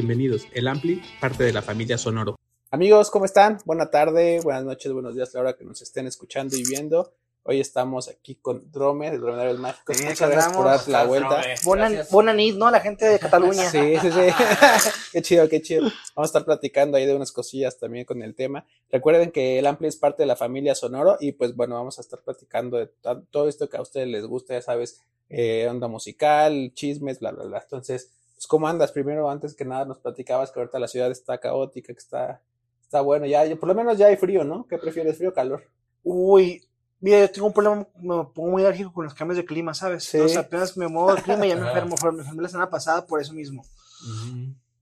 bienvenidos. El Ampli, parte de la familia Sonoro. Amigos, ¿cómo están? Buena tarde, buenas noches, buenos días la hora que nos estén escuchando y viendo. Hoy estamos aquí con Drome, el Dromedario del Mágico. Sí, Muchas gracias por andamos. dar la vuelta. Buena, nit, ¿no? La gente de Cataluña. Sí, sí, sí. qué chido, qué chido. Vamos a estar platicando ahí de unas cosillas también con el tema. Recuerden que el Ampli es parte de la familia Sonoro y pues bueno, vamos a estar platicando de to- todo esto que a ustedes les gusta, ya sabes, eh, onda musical, chismes, bla, bla, bla. Entonces, pues ¿cómo andas? Primero, antes que nada, nos platicabas que ahorita la ciudad está caótica, que está, está bueno, ya, por lo menos ya hay frío, ¿no? ¿Qué prefieres, frío o calor? Uy, mira, yo tengo un problema, me pongo muy alérgico con los cambios de clima, ¿sabes? Sí. Sea, apenas me muevo el clima y ya me Ajá. enfermo. Me enfermé la semana pasada por eso mismo.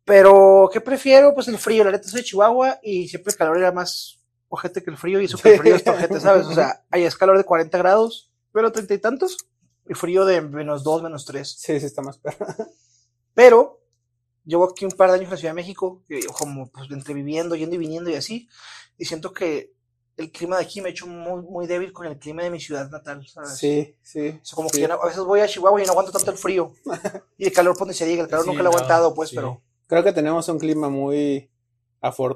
Pero, ¿qué prefiero? Pues el frío. La neta soy de Chihuahua y siempre el calor era más ojete que el frío y eso que el frío es ojete, ¿sabes? O sea, ahí es calor de 40 grados, pero treinta y tantos. Y frío de menos 2, menos 3. Sí, sí, está más perro. Pero llevo aquí un par de años en la Ciudad de México, como pues entre viviendo, yendo y viniendo y así, y siento que el clima de aquí me ha hecho muy, muy débil con el clima de mi ciudad natal, ¿sabes? Sí, sí. O sea, como sí. que ya no- a veces voy a Chihuahua y no aguanto tanto el frío. Y el calor, pues ni se diga, el calor Sí, nunca lo he no, aguantado, pues, sí. pero Creo que tenemos un clima muy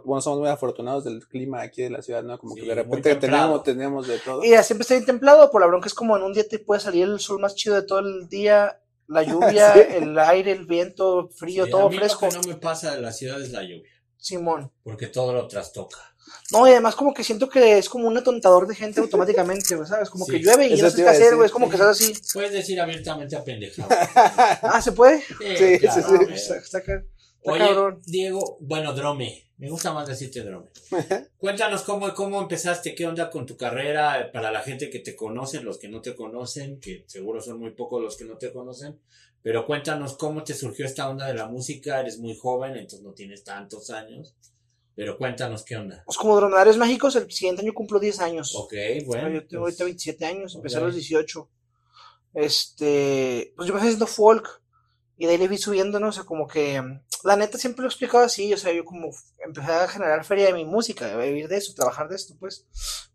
bueno, somos muy afortunados del clima aquí de la ciudad, ¿no? Como que de repente tenemos, tenemos de todo. Y ya siempre está bien templado, por la bronca es como en un día te puede salir el sol más chido de todo el día, la lluvia, Sí. el aire, el viento, frío, Sí, todo a mí fresco. Lo que no me pasa de la ciudad es la lluvia, Simón. porque todo lo trastoca. No, y además como que siento que es como un atontador de gente automáticamente, güey, ¿sabes? Como Sí. que llueve y Eso no sé qué a hacer, güey, es como sí. que estás así. Puedes decir abiertamente apendejado. Ah, ¿se puede? Sí, claro, sí, sí. hombre. Está, está ca- está Oye, cabrón. Diego, bueno, Drome, me gusta más decirte Drome. Cuéntanos cómo, cómo empezaste, qué onda con tu carrera eh, para la gente que te conoce, los que no te conocen, que seguro son muy pocos los que no te conocen, pero cuéntanos cómo te surgió esta onda de la música, eres muy joven, entonces no tienes tantos años, pero cuéntanos qué onda. Pues como Dromedarios Mágicos, el siguiente año cumplo 10 años. Ok, Bueno, yo tengo pues, ahorita 27 años, empecé a los 18. Este, pues yo empecé haciendo folk y de ahí le vi subiendo, ¿no? O sea, como que, la neta siempre lo he explicado así, o sea, yo como empecé a generar feria de mi música, vivir de eso, trabajar de esto, pues.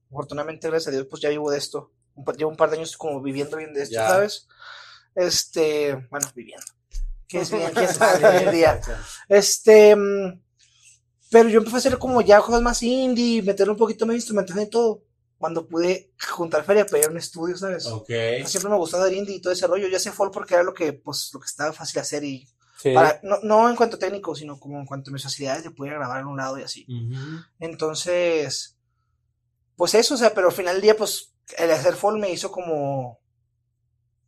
Afortunadamente, gracias a Dios, pues ya vivo de esto. Llevo un par de años como viviendo bien de esto, Ya. ¿sabes? Este, bueno, viviendo. ¿Quién es bien? ¿Quién sabe hoy en día? Este, mm, pero yo empecé a hacer como ya cosas más indie, meterle un poquito más instrumental y todo. Cuando pude juntar feria para ir a un estudio, ¿sabes? Ok. Siempre me gustaba el indie y todo ese rollo. Yo hacía folk porque era lo que, pues, lo que estaba fácil hacer y Sí. para, no, no en cuanto técnico, sino como en cuanto a mis facilidades de poder grabar en un lado y así. Entonces, pues eso, o sea, pero al final del día, pues, el hacer folk me hizo como,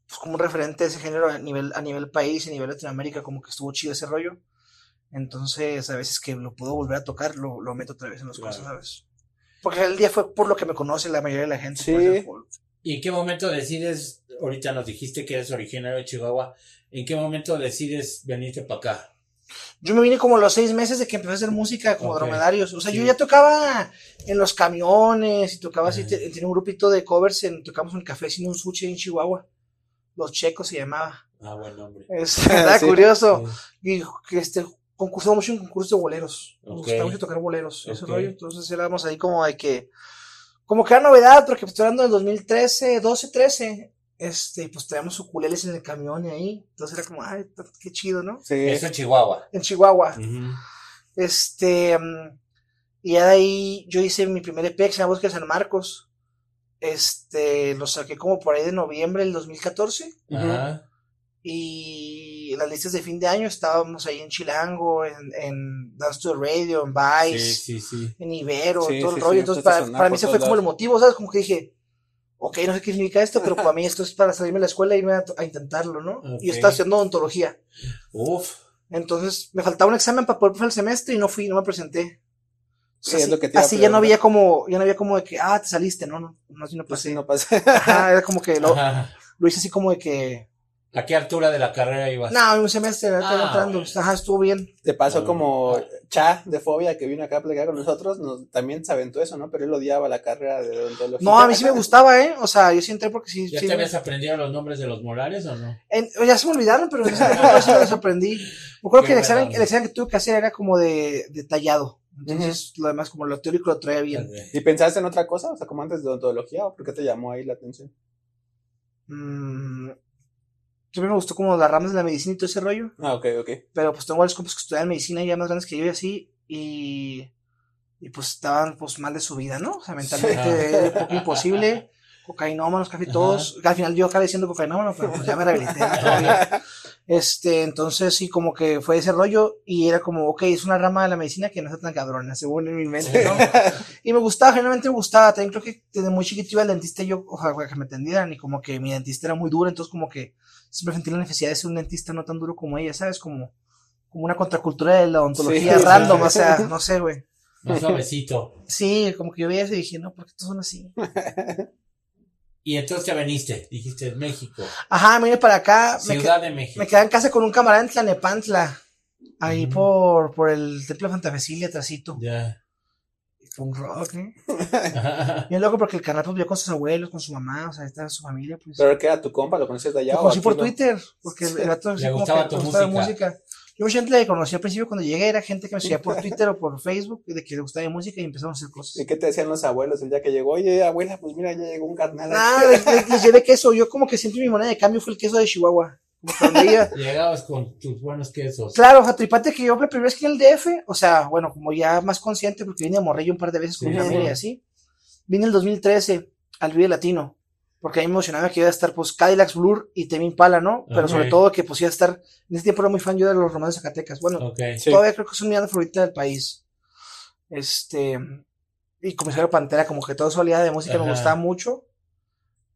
pues, como un referente de ese género a nivel, a nivel país y a nivel Latinoamérica, como que estuvo chido ese rollo. Entonces, a veces que lo puedo volver a tocar, lo, lo meto otra vez en las Claro. cosas, ¿sabes? Porque el día fue por lo que me conoce la mayoría de la gente. Sí. folk. ¿Y en qué momento decides, ahorita nos dijiste que eres originario de Chihuahua, ¿en qué momento decides venirte para acá? Yo me vine como a los seis meses de que empecé a hacer música como dromedarios. O sea, yo Sí. ya tocaba en los camiones y tocaba así, tenía un grupito de covers, en, tocamos en el café sin un sushi en Chihuahua. Los checos se llamaba. Ah, buen nombre. Es, está Sí. curioso. Y que este, concursamos mucho en concursos de boleros. Nos Ok. gustaba mucho tocar boleros, ese Ok. rollo. Entonces éramos ahí como de que, como que era novedad, porque estoy hablando del 2013, 12, 13. Este, pues traíamos ukuleles en el camión y ahí. Entonces era como, ay, qué chido, ¿no? Sí. Eso es Chihuahua. En Chihuahua. Ujú. Este, mm, y ya de ahí yo hice mi primer EP que se llama Bosque de San Marcos. Este, lo saqué como por ahí de noviembre del 2014. Ajá. Y en las listas de fin de año estábamos ahí en Chilango, en, en Dance to the Radio, en Sí, Vice, sí, sí. en Ibero, Sí, todo sí, el rollo. sí, Entonces, para, para mí ese fue como el motivo, ¿sabes? Como que dije, ok, no sé qué significa esto, pero para mí esto es para salirme de la escuela e irme a, a intentarlo, ¿no? Y yo estaba haciendo odontología. Uf. Entonces, me faltaba un examen para poder pasar el semestre y no fui, no me presenté. Sí, es lo que te así ya no había como, ya no había como de que, ah, te saliste, no, no, no, así no Pues pasé. sí, no. Ajá, era como que lo, lo hice así como de que, ¿A qué altura de la carrera ibas? no, un semestre, Ah, entrando, bueno. ajá, estuvo bien. Te pasó No, como no. Cha de Fobia que vino acá a platicar con nosotros, nos, también se aventó eso, ¿no? Pero él odiaba la carrera de odontología. No, a mí sí me gustaba, ¿eh? O sea, yo sí entré porque sí, ¿Ya sí te me- habías aprendido los nombres de los morales o no? en- ya se me olvidaron, pero en ese momento sí me los aprendí. Me acuerdo Qué que el examen, buena el examen que tuve que hacer era como de, de tallado. Entonces, lo demás, como lo teórico lo traía bien. ¿Y pensaste en otra cosa? O sea, como antes de odontología, ¿o por qué te llamó ahí la atención? Mm, siempre me gustó como las ramas de la medicina y todo ese rollo. Ah, ok, ok. Pero pues tengo varios compas que estudian medicina ya más grandes que yo y así. Y, y pues estaban pues mal de su vida, ¿no? O sea, mentalmente era un poco imposible. Cocainómanos, casi Ajá. todos. Al final yo acabé siendo cocainómano, pero pues ya me rehabilité. Este, entonces sí, como que fue ese rollo y era como, ok, es una rama de la medicina que no está tan cabrona, según en mi mente, ¿no? Y me gustaba, generalmente me gustaba, también creo que desde muy chiquito iba al dentista y yo, ojalá que me atendieran y como que mi dentista era muy duro, entonces como que siempre sentí la necesidad de ser un dentista no tan duro como ella, ¿sabes? Como, como una contracultura de la odontología Sí, random, sí. o sea, no sé, güey. Más suavecito. Sí, como que yo veía eso y dije, no, ¿por qué todos son así? Y entonces te veniste, dijiste México. Ajá, me vine para acá, me, Ciudad que- de México. me quedé en casa con un camarada en Tlanepantla, ahí Ujú. por, por el Templo de Santa Cecilia, atrásito. Ya. Punk rock, ¿eh? Bien loco porque el canal pues vivió con sus abuelos, con su mamá, o sea, estaba su familia, pues. Pero que era tu compa, lo conocías de allá. Lo o conocí por no? Twitter, porque el, vato Le gustaba que tu gustaba música. Yo mucha gente le conocí al principio cuando llegué, era gente que me seguía por Twitter o por Facebook, de que le gustaba mi música y empezamos a hacer ¿Y cosas. qué te decían los abuelos el día que llegó? Oye, abuela, pues mira, ya llegó un carnal. Nada, les, les- les llevé queso, yo como que siempre mi moneda de cambio fue el queso de Chihuahua. Como que donde iba. Llegabas con tus buenos quesos. Claro, Jatripate que yo la primera vez que en el DF, o sea, bueno, como ya más consciente, porque vine a Morrillo un par de veces con Sí, mi familia y sí. así. Vine en el 2013 al Vive Latino, porque a mí me emocionaba que iba a estar pues Cadillacs Blur y Temi Impala, ¿no? Pero sobre todo que pues iba a estar, en ese tiempo era muy fan yo de los romanos de Zacatecas. Bueno, Ok. Sí. todavía creo que es mi banda favorita del país. Este, y Comisario Pantera, como que todo su aliada de música me gustaba mucho.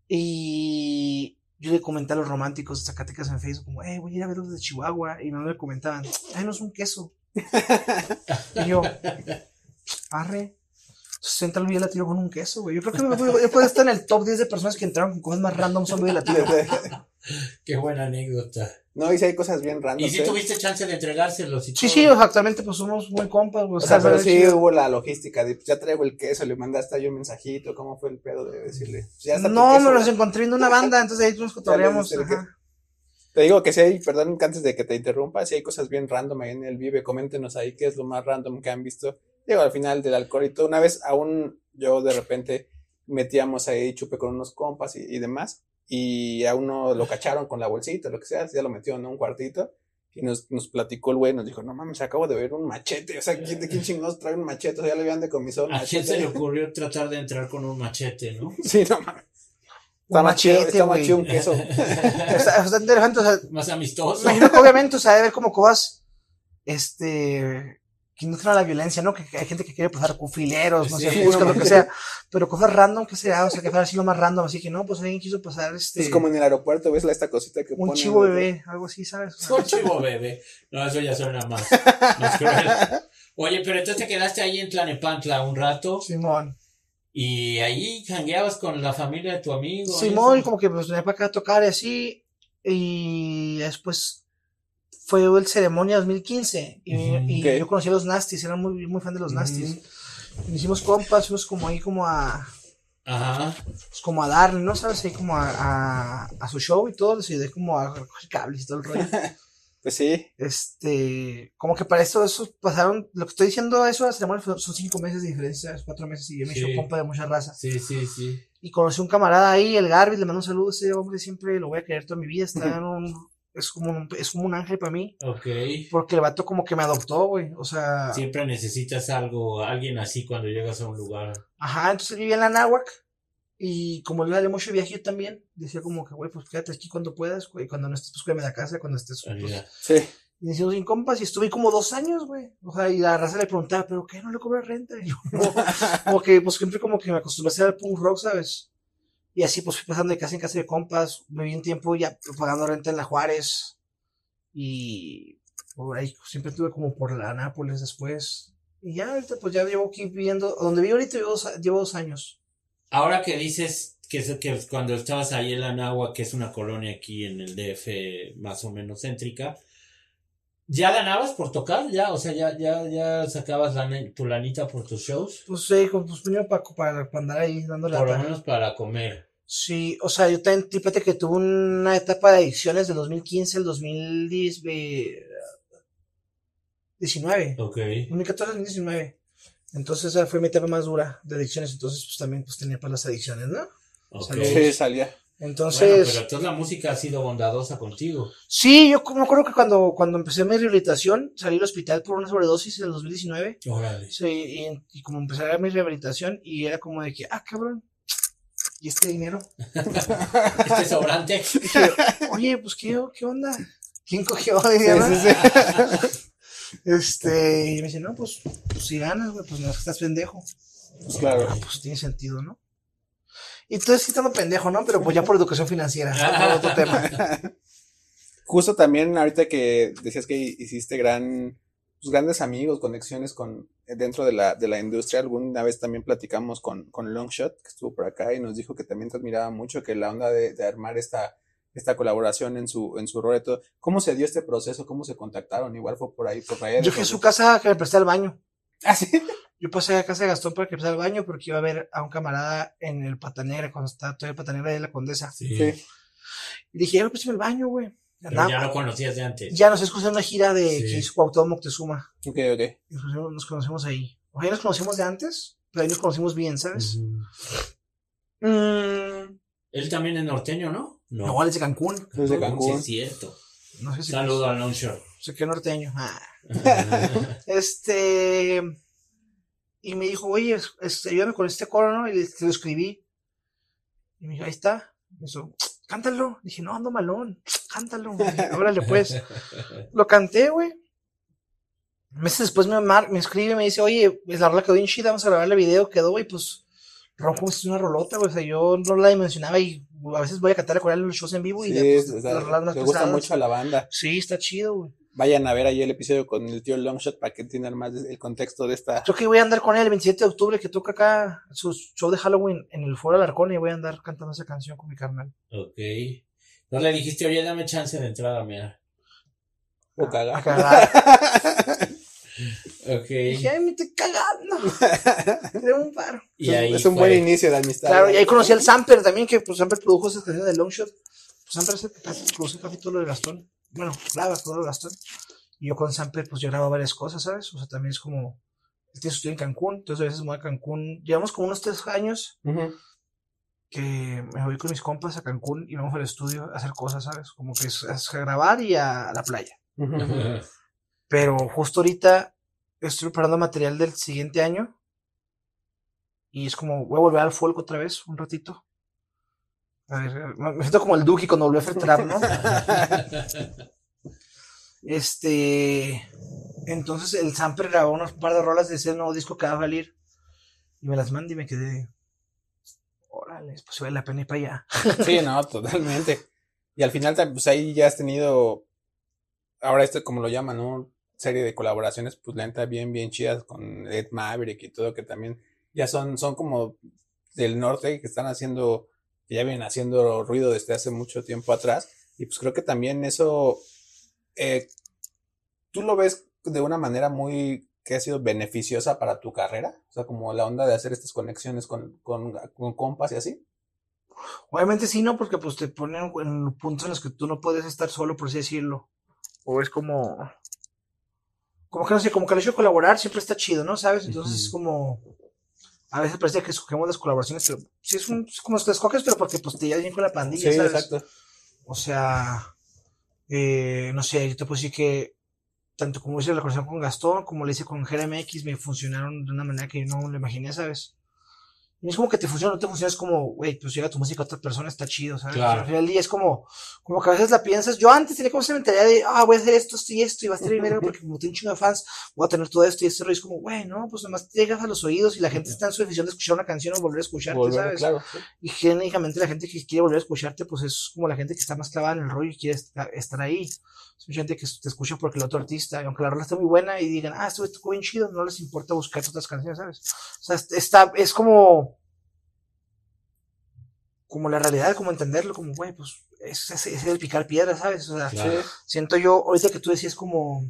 Y yo le comenté a los románticos de Zacatecas en Facebook, como, eh, voy a ir a ver los de Chihuahua. Y me comentaban, ay, no es un queso. y yo, arre. Entonces entra el video latino con un queso, güey. Yo creo que me, yo puedo estar en el top 10 de personas que entraron con cosas más random son video latino. Qué buena anécdota. no, y si hay cosas bien random. ¿Y si tuviste chance de entregárselos? Y Sí, todo? sí, actualmente pues somos muy compas, güey. O sea, pero sí chido. hubo la logística de, pues, ya traigo el queso, le mandaste ahí un mensajito, ¿cómo fue el pedo de decirle? pues, ya está tu No, queso, me los encontré viendo una banda, entonces ahí nos cotorreamos. Te digo que si hay, perdón, que antes de que te interrumpa, si hay cosas bien random ahí en el Vive, coméntenos ahí qué es lo más random que han visto. Digo, al final del alcohol y todo. Una vez aún yo de repente metíamos ahí chupe con unos compas y, y demás, y a uno lo cacharon con la bolsita, lo que sea, ya lo metieron en un cuartito, y nos, nos platicó el güey, nos dijo, no mames, acabo de ver un machete, o sea, ¿quién, de quién chingados trae un machete? O sea, ya le habían decomisado un ¿A quién machete. se le ocurrió tratar de entrar con un machete, no? Sí, no mames. Está más chido, machete, está más güey. chido un queso. Está, está interesante, o sea, Más amistoso. imagino que obviamente, o sea, debe haber como cosas, este, que no traen la violencia, ¿no? Que, que hay gente que quiere pasar con fileros, no sé, Sí, busca no lo que sea, pero cosas random que sea, o sea, que fuera así lo más random, así que no, pues alguien quiso pasar, este, Es como en el aeropuerto, ves la esta cosita que un ponen chivo bebé, algo así, ¿sabes? O sea, Un chivo bebé. No, eso ya suena más, más cruel. Oye, pero entonces te quedaste ahí en Tlanepantla un rato Simón. y ahí jangueabas con la familia de tu amigo. Simón, como que pues venía para acá a tocar y así, y después fue el ceremonia 2015, y, Ujú, y ok. yo conocí a los Nasties, era muy, muy fan de los. Nasties. Y nos hicimos compas, fuimos como ahí como a, Ajá. pues como a darle, ¿no? ¿Sabes? Ahí como a, a, a su show y todo, les ayudé como a recoger cables y todo el rollo. Pues sí, este, como que para eso, eso pasaron, lo que estoy diciendo, eso de la ceremonia fue- son cinco meses de diferencia, cuatro meses, y yo me Sí. hice compa de mucha raza. Sí, sí, sí. Y conocí un camarada ahí, el Garbis, le mando un saludo, ese hombre siempre lo voy a querer toda mi vida, está en un, es como un, es como un ángel para mí, Ok. porque el vato como que me adoptó, güey, o sea, Siempre necesitas algo, alguien así cuando llegas a un lugar. ajá, entonces vivía en la náhuac, y como él le mucho viaje yo también, decía como que, güey, pues quédate aquí cuando puedas, güey, cuando no estés, pues cuídame de la casa, cuando estés, pues, Ayuda. sí. Y nos hicimos sin compas y estuve como dos años, güey. O sea, y la raza le preguntaba, ¿pero qué? ¿No le cobras renta? Y yo, no. como que, pues siempre como que me acostumbré a hacer el punk rock, ¿sabes? Y así, pues fui pasando de casa en casa de compas. Viví un tiempo ya pagando renta en la Juárez. Y por ahí siempre estuve como por la Nápoles después. Y ya ahorita, pues ya llevo aquí viviendo. Donde vivo ahorita llevo dos, llevo dos años. Ahora que dices que, que cuando estabas ahí en la Nahua, que es una colonia aquí en el DF más o menos céntrica, ¿ya ganabas por tocar? ¿Ya? O sea, ¿ya, ya, ya sacabas la, tu lanita por tus shows? Pues sí, como, pues primero para, para, para andar ahí dando la Por lo menos para comer. Sí, o sea, yo también, fíjate que tuve una etapa de adicciones del 2015 al 2010, eh, 19, Ok. 2014 2019. Entonces esa fue mi etapa más dura de adicciones, entonces pues también pues tenía para las adicciones, ¿no? Ok. Saludos. Sí, salía. Entonces, Bueno, pero toda la música ha sido bondadosa contigo. sí, yo me acuerdo que cuando, cuando empecé mi rehabilitación, salí del hospital por una sobredosis en el 2019. Órale. Sí, y, y como empecé a mi rehabilitación y era como de que, ah, cabrón, ¿y este dinero? Este sobrante. Dije, oye, pues, ¿qué, qué onda? ¿Quién cogió? Este, y me dice, no, pues, pues si ganas, güey, pues no es que estás pendejo. Pues claro. Ah, pues tiene sentido, ¿no? Y entonces sí estando pendejo, ¿no? Pero pues ya por educación financiera, ¿no? Otro tema. Justo también ahorita que decías que hiciste gran, pues, grandes amigos, conexiones con dentro de la, de la industria. Alguna vez también platicamos con, con Longshot, que estuvo por acá, y nos dijo que también te admiraba mucho, que la onda de, de armar esta, esta colaboración en su, en su rol y todo. ¿Cómo se dio este proceso? ¿Cómo se contactaron? Igual fue por ahí, por ahí. Yo fui a su casa que me presté al baño. Ah, sí. Yo pasé a casa de Gastón para que me prestara al baño porque iba a ver a un camarada en el Patanegra, cuando estaba todavía el Patanegra de la Condesa. Sí. Sí. Y dije, ya me presté el baño, güey. Andaba- ya lo conocías de antes. ya nos escuché en una gira de Sí. que hizo Cuauhtémoc Moctezuma. Ok, ok. Y Nos conocimos, nos conocimos ahí. Ojalá nos conocimos de antes, pero ahí nos conocimos bien, ¿sabes? Mm, Él también es norteño, ¿no? no, él es de Cancún. Desde Sí, Cancún. es cierto. No sé si Saludo a Longshore. sé qué norteño. Ah. Este. Y me dijo, oye, es- este, ayúdame con este coro, ¿no? Y le, lo escribí. Y me dijo, ahí está. Me dijo, cántalo. Dije, no, ando malón. Cántalo. Dije, Órale, pues. Lo canté, güey. Meses después me, mar- me escribe, me dice, oye, pues la rola quedó bien chida, vamos a grabarle video, quedó, güey, pues. Ronco es una rolota, güey. O sea, yo no la dimensionaba y a veces voy a cantar con él en los shows en vivo y Sí, ya, pues, o sea, las rolas más le gusta mucho a la banda. Sí, está chido, güey. Vayan a ver ahí el episodio con el tío Longshot para que entiendan más el contexto de esta. Yo que voy a andar con él el 27 de octubre que toca acá su show de Halloween en el Foro Alarcón y voy a andar cantando esa canción con mi carnal. ok. No le dijiste, oye, dame chance de entrar a mirar. O A cagar. cagar. Ok. Dije, ay, me estoy cagando. Debo un paro. Y ahí es un fue. buen inicio de amistad. Claro, y ahí conocí al Samper también, que pues Samper produjo esas canciones de Longshot. Pues Samper es el que casi- produce casi todo lo de Gastón. Bueno, graba todo lo de Gastón. Y yo con Samper, pues yo grabo varias cosas, ¿sabes? O sea, también es como. Él tiene su estudio en Cancún, entonces a veces me voy a Cancún. Llevamos como unos tres años que me voy con mis compas a Cancún y vamos al estudio a hacer cosas, ¿sabes? Como que es, es a grabar y a, la playa. Pero justo ahorita estoy preparando material del siguiente año. Y es como, voy a volver al folk otra vez, un ratito. A ver, me siento como el Duki cuando volvió a filtrar, ¿no? Este. Entonces el Samper grabó unos par de rolas de ese nuevo disco que va a salir. Y me las mandé y me quedé. Órale, pues vale la pena ir para allá. Sí, no, totalmente. Y al final, pues ahí ya has tenido, ahora esto como lo llaman, ¿no? Serie de colaboraciones, pues la neta bien, bien chidas con Ed Maverick y todo, que también ya son, son como del norte, que están haciendo, que ya vienen haciendo ruido desde hace mucho tiempo atrás. Y pues creo que también eso, eh, tú lo ves de una manera muy, que ha sido beneficiosa para tu carrera, o sea, como la onda de hacer estas conexiones con, con, con compas y así. Obviamente sí, no, porque pues te ponen en puntos en los que tú no puedes estar solo, por así decirlo. O es como. Como que no sé, como que el hecho de colaborar siempre está chido, ¿no? ¿Sabes? Entonces es como. A veces parece que escogemos las colaboraciones, pero sí es, un, es como que escoges, pero porque pues te llevas bien con la pandilla, Sí, ¿sabes? exacto. O sea, eh, no sé, yo te puedo decir que tanto como hice la colaboración con Gastón, como le hice con GRMX, me funcionaron de una manera que yo no lo imaginé, ¿sabes? Y es como que te funciona, no te funciona, es como, güey, pues llega tu música a otra persona, está chido, ¿sabes? Claro. Al final del día es como, como que a veces la piensas, yo antes tenía como esa mentalidad de, ah, voy a hacer esto, esto y esto, y va a estar verga, porque como tengo un chingo de fans, voy a tener todo esto y este rollo, es como, güey, no, pues nomás te llegas a los oídos y la gente está en su decisión de escuchar una canción o volver a escucharte, Volver, ¿sabes? claro. sí. Y genéricamente la gente que quiere volver a escucharte, pues es como la gente que está más clavada en el rollo y quiere esta- estar ahí. Es mucha gente que te escucha porque el otro artista, y aunque la rola esté muy buena y digan, ah, esto tocó bien chido, no les importa buscar otras canciones, ¿sabes? O sea, está, es como, como la realidad, como entenderlo, como, güey, pues es, es, es el picar piedra, ¿sabes? O sea, Claro. siento yo, ahorita que tú decías como,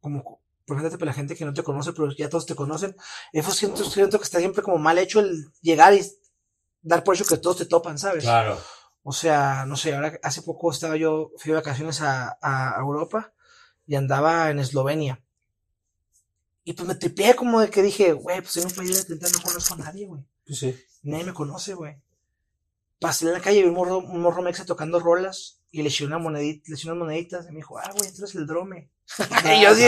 como, preséntate para la gente que no te conoce, pero ya todos te conocen, eso siento, siento que está siempre como mal hecho el llegar y dar por hecho que todos te topan, ¿sabes? Claro. O sea, no sé, ahora hace poco estaba yo, fui de vacaciones a, a Europa y andaba en Eslovenia. Y pues me tripié como de que dije, güey, pues en un país de no conozco a nadie, güey. Pues sí. Nadie me conoce, güey. Pasé en la calle y vi un morro, un morro mexa tocando rolas y le eché una monedita, le eché unas moneditas y me dijo, ah, güey, eres el drome. y yo así,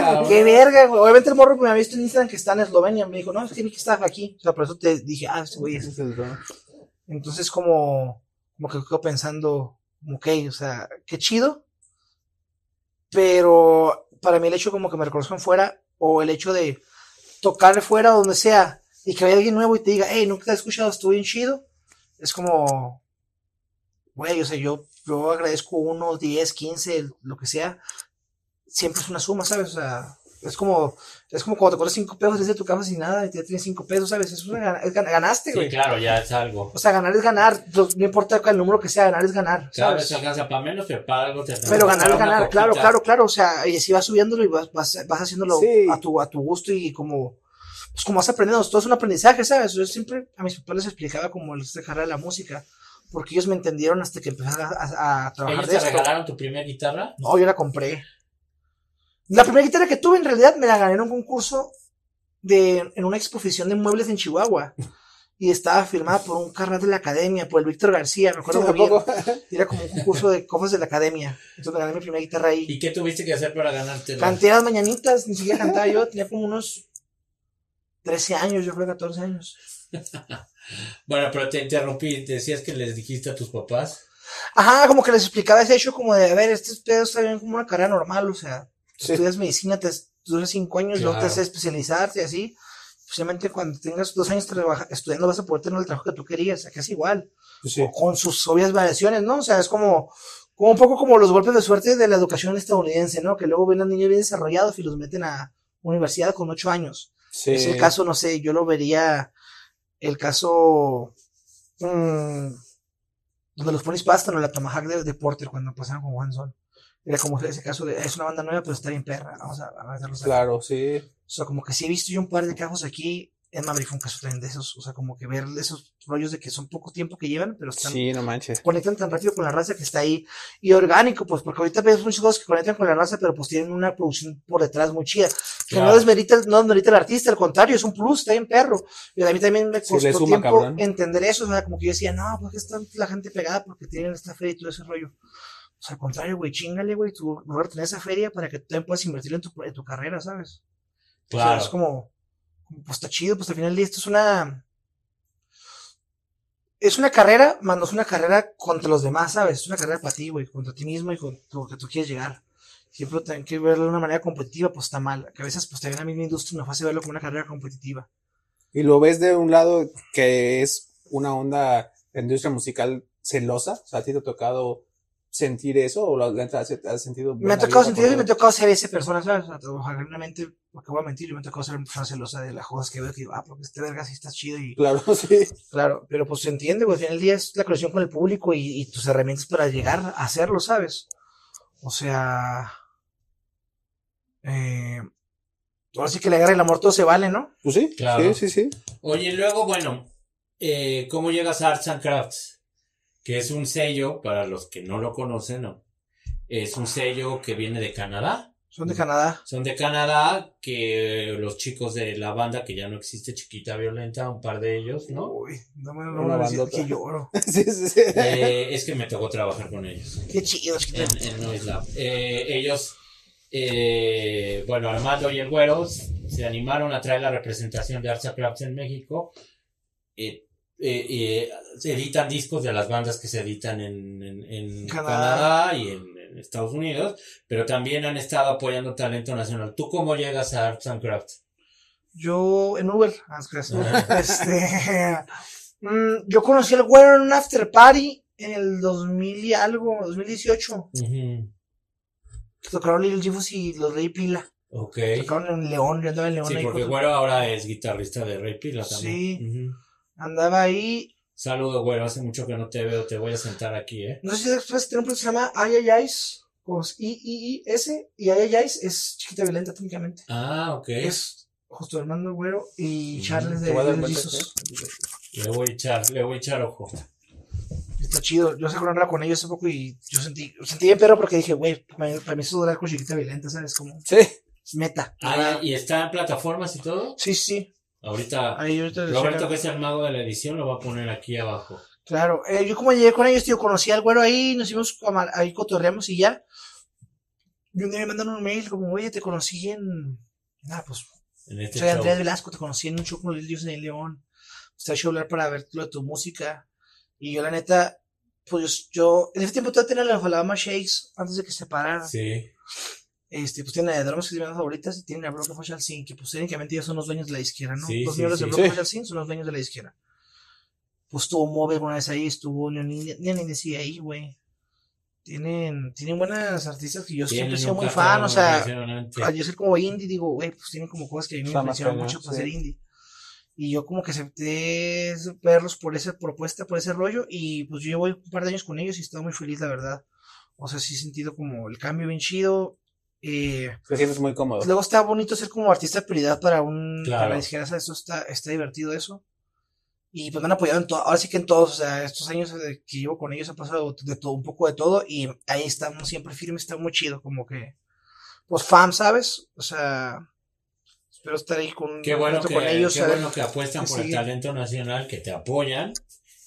Ah, qué verga, güey. Obviamente el morro que me había visto en Instagram que está en Eslovenia me dijo, no, es que vi que estaba aquí. O sea, por eso te dije, ah, güey es. Ese es el drone. Entonces como, como que quedo pensando, ok, o sea, qué chido. Pero para mí el hecho como que me reconozcan fuera o el hecho de tocar fuera o donde sea y que haya alguien nuevo y te diga, hey, nunca te he escuchado, estuvo bien chido. Es como, güey, o sea, yo, yo agradezco uno, 10, 15, lo que sea. Siempre es una suma, ¿sabes? O sea, es como, es como cuando te cobras 5 pesos desde tu casa sin nada y ya tienes 5 pesos, ¿sabes? Es una, gana- es gan- ganaste, Sí, güey. claro, ya es algo. O sea, ganar es ganar. No no importa el número que sea, ganar es ganar. Cada ¿sabes? vez alcanza para menos, pero para algo te Pero ganar es ganar, claro, claro, claro. O sea, y así vas subiéndolo y vas, vas, vas haciéndolo Sí. a, tu, a tu gusto y como, pues como vas aprendiendo. Todo es un aprendizaje, ¿sabes? Yo siempre a mis papás les explicaba como el dejar de la música. Porque ellos me entendieron hasta que empecé a, trabajar ¿Ellos de te esto. regalaron tu primera guitarra? No, yo la compré. La primera guitarra que tuve en realidad me la gané en un concurso de, en una exposición de muebles en Chihuahua. Y estaba firmada por un carnal de la academia, por el Víctor García, me acuerdo muy bien. Era como un concurso de cofres de la academia. Entonces me gané mi primera guitarra ahí. ¿Y qué tuviste que hacer para ganarte? la- Canté las mañanitas, ni siquiera cantaba yo, tenía como unos 13 años, yo creo 14 años. Bueno, pero te interrumpí, decías que les dijiste a tus papás. Ajá, como que les explicaba ese hecho como de, a ver, este pedo está bien como una carrera normal, o sea, Sí. estudias medicina, te duras 5 años, luego te haces especializarte y así. Posiblemente cuando tengas dos años trabaja- estudiando vas a poder tener el trabajo que tú querías, o sea, que es igual, Pues sí. o con sus obvias variaciones, ¿no? O sea, es como, como un poco como los golpes de suerte de la educación estadounidense, ¿no? Que luego ven a niños bien desarrollados y los meten a universidad con 8 años. Sí. Es el caso, no sé, yo lo vería el caso mm, donde los ponis pastan o la Tomahawk de, de Porter cuando pasaron con One Son. Era como ese caso de, es una banda nueva, pero está bien perra, vamos a, a meterlos aquí". Claro, sí. O sea, como que sí he visto yo un par de casos aquí, en Madrid fue un caso también de esos, o sea, como que ver esos rollos de que son poco tiempo que llevan, pero están, Sí, no manches. conectan tan rápido con la raza que está ahí y orgánico, pues porque ahorita ves muchos cosas que conectan con la raza, pero pues tienen una producción por detrás muy chida, que no Claro. desmerita, no desmerita al artista, al contrario, es un plus, está bien perro. Y a mí también me Sí, costó suma, tiempo cabrón. entender eso, o sea, como que yo decía, no, pues que está la gente pegada porque tienen esta feria y todo ese rollo. O sea, al contrario, güey, chingale, güey, tú mejor tener esa feria para que tú también puedas invertir en tu, en tu carrera, ¿sabes? O sea, Claro. es como, pues está chido, pues al final día esto es una. Es una carrera, más no es una carrera contra los demás, ¿sabes? Es una carrera para ti, güey, contra ti mismo y contra lo que tú quieres llegar. Siempre tienen que verlo de una manera competitiva, pues está mal. Que a veces, pues también la misma industria nos hace verlo como una carrera competitiva. Y lo ves de un lado que es una onda de industria musical celosa. O sea, ¿a ti te ha tocado sentir eso o lo has, has sentido? Me ha tocado sentir por y me ha tocado ser esa persona, ¿sabes? Realmente, porque voy a mentir, yo me ha tocado ser una persona celosa de las cosas que veo que digo, ah, porque este verga sí está chido y Claro, sí. Claro, pero pues se entiende, güey. Al final del día es la conexión con el público y, y tus herramientas para llegar a hacerlo, ¿sabes? O sea. Eh, ahora sí que la guerra y el amor todo se vale, ¿no? Pues sí, Claro. sí, sí, sí. Oye, luego, bueno, eh, ¿cómo llegas a Arts and Crafts? Que es un sello, para los que no lo conocen, ¿no? Es un sello que viene de Canadá. Son de Canadá. Son de Canadá, que los chicos de la banda, que ya no existe, Chiquita Violenta, un par de ellos, ¿no? Uy, no me, Una no que lloro. sí, sí, sí. Eh, es que me tocó trabajar con ellos. Qué chido. es que- en, en Noise Lab. Eh, ellos, eh, bueno, Armando y el Güero se animaron a traer la representación de Arts and Crafts en México. Eh, eh, eh, editan discos de las bandas que se editan en, en- en Canadá. Canadá. y en, en Estados Unidos, pero también han estado apoyando talento nacional. ¿Tú cómo llegas a Arts and Crafts? Yo en Uber. ah, es- Ajá. este. mm, yo conocí al güero en un after party en el 2000 y algo, 2018. Ujú. Tocaron Little Jesus y los Rey Pila. Ok. Tocaron en León, yo andaba en León Sí, porque Güero ahora es guitarrista de Ray Pila también. Sí. Ujú. Andaba ahí. Saludo, Güero. Hace mucho que no te veo. Te voy a sentar aquí, ¿eh? No sé si después tiene un proyecto que se llama Ayayais, con I-I-I-S, y Ayayais es chiquita violenta técnicamente. Ah, ok. Es justo Armando Güero y Ujú. Charles de Jesus. Le voy a echar, le voy a echar ojo. Está chido. Yo se hablaba con ellos hace poco y yo sentí, sentí bien perro porque dije, güey, para mí, eso es durar con chiquita violenta, ¿sabes? Como Sí. es meta. Ah, ¿y está en plataformas y todo? Sí, sí. Ahorita, Ahí ahorita Roberto, que es el mago de la edición, lo va a poner aquí abajo. Claro, eh, yo como llegué con ellos, tío, conocí al güero ahí, nos fuimos a ahí cotorreamos y ya. Y un día me mandaron un mail como, oye, te conocí en... Ah, pues, En este soy show. Andrés Velasco, te conocí en un show con los Dios en León. Te hecho hablar para ver lo de tu música. Y yo, la neta, pues yo, en ese tiempo todavía tenía la Alabama Shakes, antes de que se separaran. Sí. Este, pues tienen de Drums que de mis favoritas y tienen a Broken Social Scene, que pues técnicamente ellos son los dueños de la izquierda, ¿no? Sí, los sí, miembros de sí. Broken Sí. Social Scene son los dueños de la izquierda. Pues estuvo Mobe alguna vez ahí, estuvo ni ni decía ahí, güey. Tienen, tienen buenas artistas que yo siempre he Tienen sido muy fan, o sea, al yo ser como indie, digo, güey, pues tienen como cosas que a mí me impresionan mucho para sí. ser indie. Y yo como que acepté verlos por esa propuesta, por ese rollo, y pues yo llevo un par de años con ellos y estoy muy feliz, la verdad. O sea, sí he sentido como el cambio bien chido. Eh, Te sientes muy cómodo. luego está bonito ser como artista de prioridad para un Claro. para la izquierda, eso está, está divertido eso. Y pues me han apoyado en todo, ahora sí que en todos, o sea, estos años que llevo con ellos ha pasado de todo, un poco de todo, y ahí estamos siempre firmes, está muy chido, como que, pues fan, ¿sabes? O sea, espero estar ahí con, Qué bueno que, con ellos, qué bueno que apuestan que por el sigue. talento nacional, que te apoyan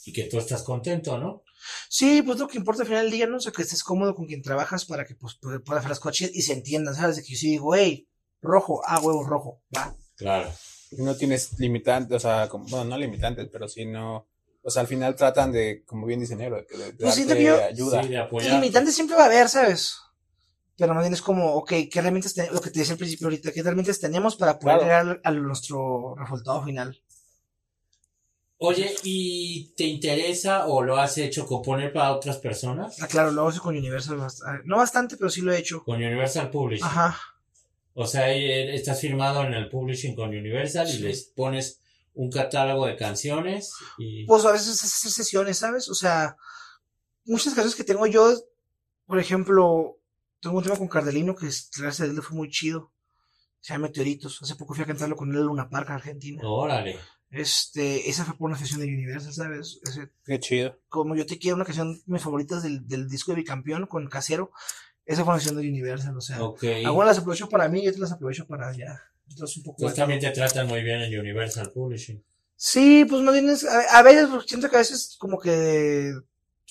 y que tú estás contento, ¿no? Sí, pues lo que importa al final del día, ¿no? O sea, que estés cómodo con quien trabajas para que pues pueda pueda hacer las cosas y se entiendan, ¿sabes? De que yo sí digo, hey, rojo, ah, huevo, rojo, va. Claro. No tienes limitantes, o sea, como- bueno, no limitantes, pero sí no. O sea, al final tratan de, como bien dice Negro, de, que- de Pues darte que yo- ayuda. Sí, de limitantes siempre va a haber, ¿sabes? Pero más bien es como, ok, ¿qué herramientas tenemos? Lo que te decía al principio ahorita, ¿qué herramientas tenemos para poder Claro. llegar a nuestro resultado final? Oye, ¿y te interesa o lo has hecho componer para otras personas? Ah, claro, lo hago con Universal, ah, no bastante, pero sí lo he hecho. Con Universal Publishing. Ajá. O sea, eh, estás firmado en el Publishing con Universal y les pones un catálogo de canciones y... Pues a veces es hacer sesiones, ¿sabes? O sea, muchas canciones que tengo yo, por ejemplo, tengo un tema con Cardelino que gracias a él le fue muy chido. Se llama Meteoritos. Hace poco fui a cantarlo con él en Luna Park, Argentina. Órale. Este, esa fue por una sesión de Universal, ¿sabes? Ese, Qué chido. como yo te quiero, una canción de mis favoritas del, del disco de Bicampeón con Casero. Esa fue una canción de Universal, o sea. Ok. Algunas las aprovecho para mí y otras las aprovecho para allá. Entonces un poco. Pues también te tratan muy bien en Universal Publishing. Sí, pues más bien es, a, a veces pues, siento que a veces como que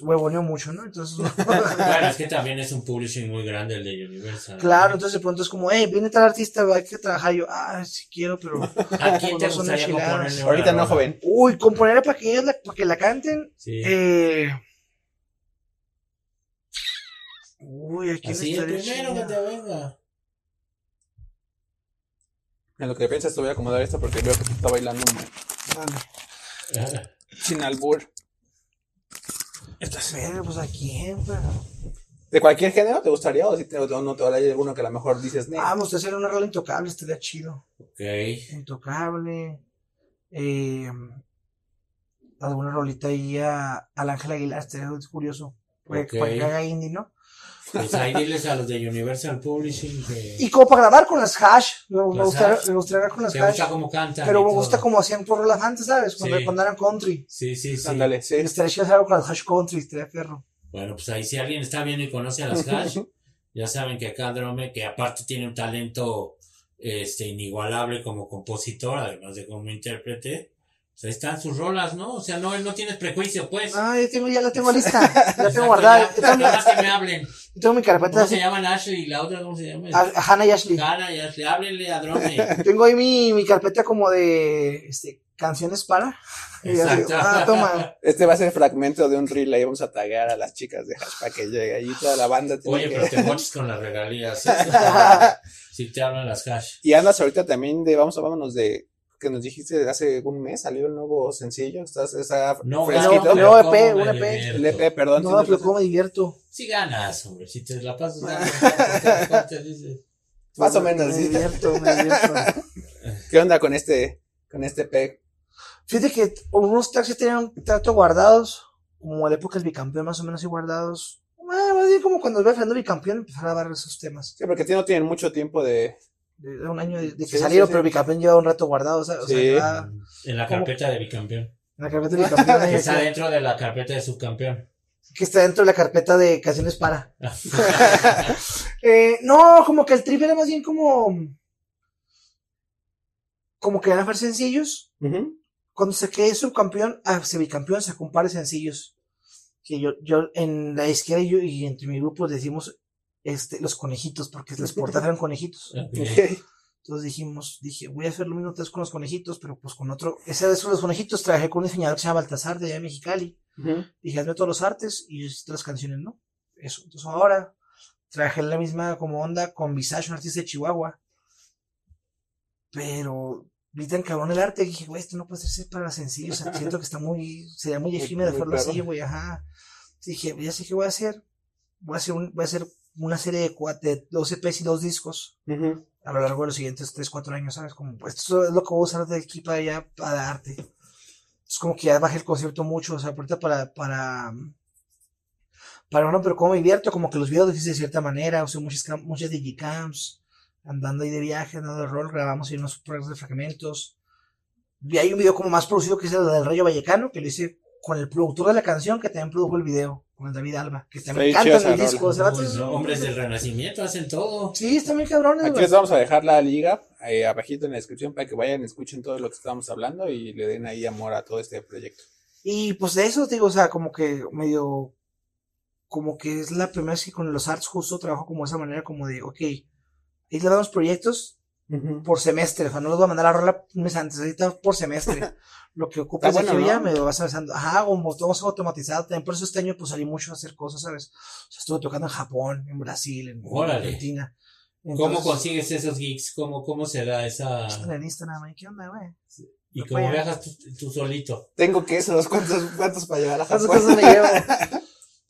huevoneo mucho, ¿no? Entonces, Bueno, es que también es un publishing muy grande el de Universal. ¿no? claro, entonces de pronto es como, hey, viene tal artista, hay que trabajar. Yo, ah, sí quiero, pero. ¿A quién te gustaría componerle Ahorita no, joven. Uy, componer para que ellos la, para que la canten. Sí. Eh... Uy, aquí Así el primero que te venga. En lo que piensas, te voy a acomodar esto porque veo que te está bailando un- sin albur. Pero, pues a quién, pero... ¿De cualquier género te gustaría o, si te, o no te hay alguno que a lo mejor dices? Ah, me gustaría hacer una rola intocable, estaría chido. ok. Intocable. Eh, alguna rolita ahí a, al Ángel Aguilar, estaría curioso. Para, Ok. para que haga indie, ¿no? Pues ahí diles a los de Universal Publishing que Y como para grabar con las hash. Me, me Las gustaría, hash. me gustaría grabar con las te hash. gusta cómo cantan. Pero me todo. gusta como hacían por rolas antes, ¿sabes? Cuando, Sí. cuando eran country. Sí, sí, sí. Ándale, sí. Estaría chido hacer algo con las hash country, estaría perro. Bueno, pues ahí si alguien está viendo y conoce a las Hash, ya saben que acá Drome, que aparte tiene un talento este inigualable como compositor, además de como intérprete, pues ahí están sus rolas, ¿no? O sea, no, no tienes prejuicio, pues. Ah, yo tengo, ya la tengo lista. Ya la tengo guardada. Yo tengo, nada más que me hablen. yo tengo mi carpeta ¿Cómo se llaman Ashley y la otra cómo se llama? A, a Hannah y Ashley. Gana y Ashley, háblenle a Drome. Tengo ahí mi, mi carpeta como de este, canciones para. Exacto. ah, toma. Este va a ser fragmento de un reel ahí vamos a taguear a las chicas de Hash para que llegue ahí toda la banda. tiene Oye, que- pero te moches con las regalías. ¿eh? Si te hablan las Hash. Y andas ahorita también de, vamos a vámonos de, que nos dijiste hace un mes salió el nuevo sencillo, estás, está No, fresquito. no, pero no, ¿cómo EP, me un EP. divierto? El EP, perdón. No, pero sí, cómo me divierto. Si ganas, hombre, si te la pasas dando, ¿cómo te dices? Más o menos, Me divierto, me divierto. ¿Qué onda con este, con este EP? Fíjate que unos tracks ya tenían un trato guardados, como la época del bicampeón, más o menos así guardados. Ah, más bien como cuando iba Fernando bicampeón, empezar a dar esos temas. Sí, porque no tienen mucho tiempo de un año de, de que Sí, salieron, sí, sí. pero bicampeón lleva un rato guardado, o sea, o sea, Sí. lleva En la ¿Cómo? carpeta de bicampeón. en la carpeta de bicampeón, Que está que- dentro de la carpeta de subcampeón. que está dentro de la carpeta de canciones para. Eh, no, como que el trip era más bien como. Como que eran ser sencillos, Ujú. cuando se quedé subcampeón, ah, se bicampeón, sacó un par de sencillos. Que yo, yo, en la izquierda y yo, y entre mi grupo decimos, este, los conejitos, porque las portadas eran conejitos. Entonces dijimos, dije, voy a hacer lo mismo con los conejitos, pero pues con otro. Ese de esos los conejitos trabajé con un diseñador que se llama Baltasar de allá de Mexicali. Dije, hazme todos los artes y yo las canciones, ¿no? Eso. Entonces ahora trabajé la misma como onda con Visage, un artista de Chihuahua. Pero vi tan cabrón el arte, dije, güey, esto no puede ser para sencillo, o sea, siento que está muy, sería muy efímero hacerlo así, güey, ajá. Dije, ya sé qué voy a hacer. Voy a hacer, un, voy a hacer una serie de, de dos EPs y dos discos a lo largo de los siguientes 3, 4 años, ¿sabes? Como, pues, esto es lo que voy a usar de equipo ya para arte. Es como que ya bajé el concepto mucho, o sea, ahorita para, para, para uno, pero como me divierto, como que los videos de cierta manera, o sea, muchas, muchas digicams, andando ahí de viaje, andando de rol, grabamos ahí unos programas de fragmentos. Y hay un video como más producido que es el del Rayo Vallecano, que lo hice con el productor de la canción, que también produjo el video con el David Alba, que también cantan el disco. hombres del Renacimiento hacen todo. Sí, están muy cabrones. Aquí les vamos a dejar la liga eh, abajito en la descripción para que vayan, escuchen todo lo que estamos hablando y le den ahí amor a todo este proyecto. Y pues de eso digo, o sea, como que medio, como que es la primera vez que con los arts justo trabajo como de esa manera, como de, ok, ahí le damos proyectos por semestre, o sea, no los voy a mandar a rola un mes antes, ahorita por semestre. lo que ocupas ah, aquí ya me lo vas avanzando. Ajá, como todo automatizado. También por eso este año pues salí mucho a hacer cosas, ¿sabes? O sea, estuve tocando en Japón, en Brasil, en, Argentina. ¿Cómo consigues esos gigs? ¿Cómo, cómo se da esa...? En Instagram, ¿qué onda, güey? ¿Y cómo viajas tú, solito? Tengo que esos, ¿cuántos, cuántos para llevar a Japón? ¿Cuántos me llevo?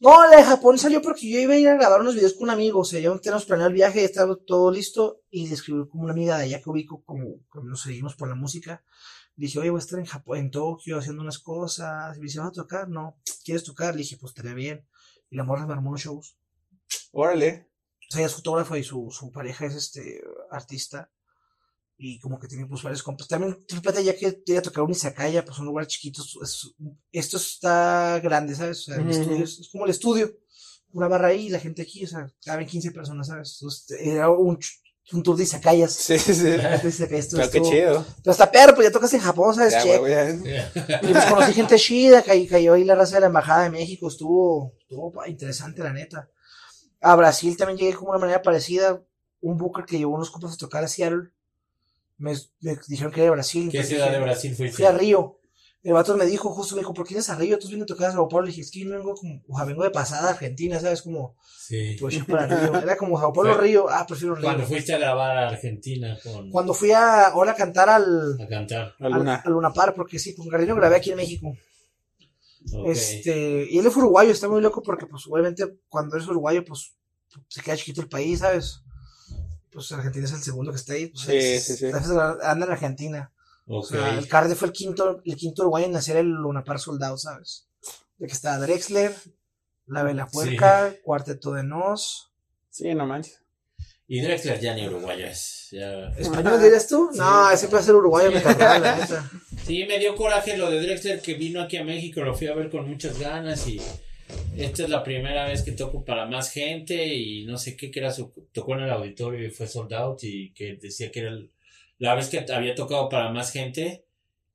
no, la de Japón salió porque yo iba a ir a grabar unos videos con un amigo, o sea, ya tenemos planeado el viaje, estaba todo listo, y le escribí como una amiga de allá que ubico, como, como nos seguimos por la música, dije, oye, voy a estar en Japón, en Tokio, haciendo unas cosas. Y me dice, ¿vas a tocar? No. ¿Quieres tocar? Le dije, pues estaría bien. Y la morra me armó shows. Órale. O sea, ella es fotógrafa y su, su pareja es este artista. Y como que tiene pues varios compas. También, fíjate, ya que quería tocar un Izakaya, pues un lugar chiquito. esto está grande, ¿sabes? O sea, el estudio es, como el estudio. Una barra ahí y la gente aquí, o sea, caben 15 personas, ¿sabes? Entonces, era un un tour de Izakayas. Sí, sí, sí. Pero qué chido. Pero hasta perro, pues ya tocas en Japón, ¿sabes? Ya, Y pues conocí gente chida, cayó ahí la raza de la Embajada de México, estuvo, estuvo interesante, la neta. A Brasil también llegué como una manera parecida. Un booker que llevó unos compas a tocar a Seattle. Me, dijeron que era de Brasil. ¿Qué ciudad de Brasil fuiste? Fui a Río. El vato me dijo, justo me dijo, ¿por qué vienes a Río? Tú vienes a tocar a Sao Paulo. Le dije, es que yo vengo como, o sea, vengo de pasada a Argentina, ¿sabes? Como, sí. pues yo para Río. Era como Sao Paulo, Río. Ah, prefiero Río. Cuando fuiste a grabar a Argentina con... Cuando fui a, ahora a cantar al... A cantar. Al, Luna. Al Luna Par, porque sí, con Gardino grabé aquí en México. Este, y él es uruguayo, está muy loco porque, pues, obviamente, cuando eres uruguayo, pues, se queda chiquito el país, ¿sabes? Pues Argentina es el segundo que está ahí. Pues, sí, sí, sí. Anda en Argentina. O sea, el Carde fue el quinto, el quinto uruguayo en hacer el Lunapar soldado, ¿sabes? De que está Drexler, La Vela Puerca, Cuarteto de Nos. Sí, no manches. Y Drexler ya ni uruguayo es. ¿Español dirías tú? No, ese puede ser uruguayo, me la neta. Sí, me dio coraje lo de Drexler que vino aquí a México, lo fui a ver con muchas ganas y esta es la primera vez que toco para más gente y no sé qué, que era su, tocó en el auditorio y fue sold out y que decía que era el, la vez que había tocado para más gente.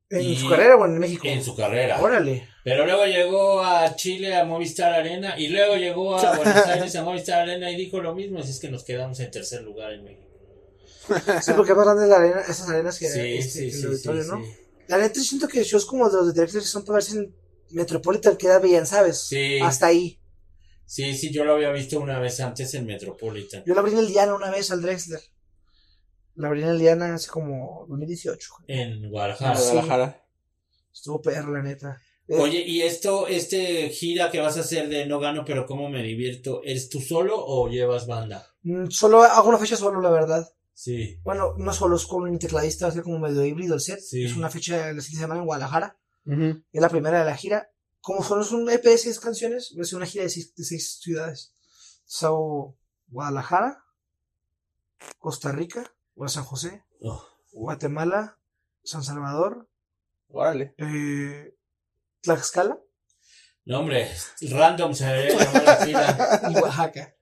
¿En su carrera o en México? En su carrera. Órale. Pero luego llegó a Chile a Movistar Arena y luego llegó a Buenos Aires a Movistar Arena y dijo lo mismo, así es que nos quedamos en tercer lugar en México. Sí, porque más grande la arena, esas arenas que, sí, este, sí, el auditorio, ¿no? La neta siento que shows como de los de Drexler son para verse en Metropolitan queda bien, ¿sabes? Sí. Hasta ahí. Sí, sí, yo lo había visto una vez antes en Metropolitan. Yo lo abrí en el Diana una vez al Drexler. La abrí en el Diana hace como 2018. En Guadalajara. En Guadalajara. Estuvo perro, la neta. Eh, Oye, ¿y esto, este gira que vas a hacer de No Gano, pero cómo me divierto, ¿eres tú solo o llevas banda? Mm, solo hago una fecha solo, la verdad. Sí. Bueno, no solo es con un tecladista, va a ser como medio híbrido el set. Sí. Es una fecha la siguiente semana en Guadalajara. Es la primera de la gira. Como son un EP de seis canciones, va a ser una gira de seis, de seis ciudades. So, Guadalajara, Costa Rica, San José, oh. Guatemala, San Salvador, Órale. Eh, Tlaxcala. No, hombre, random se la fila. Y Oaxaca.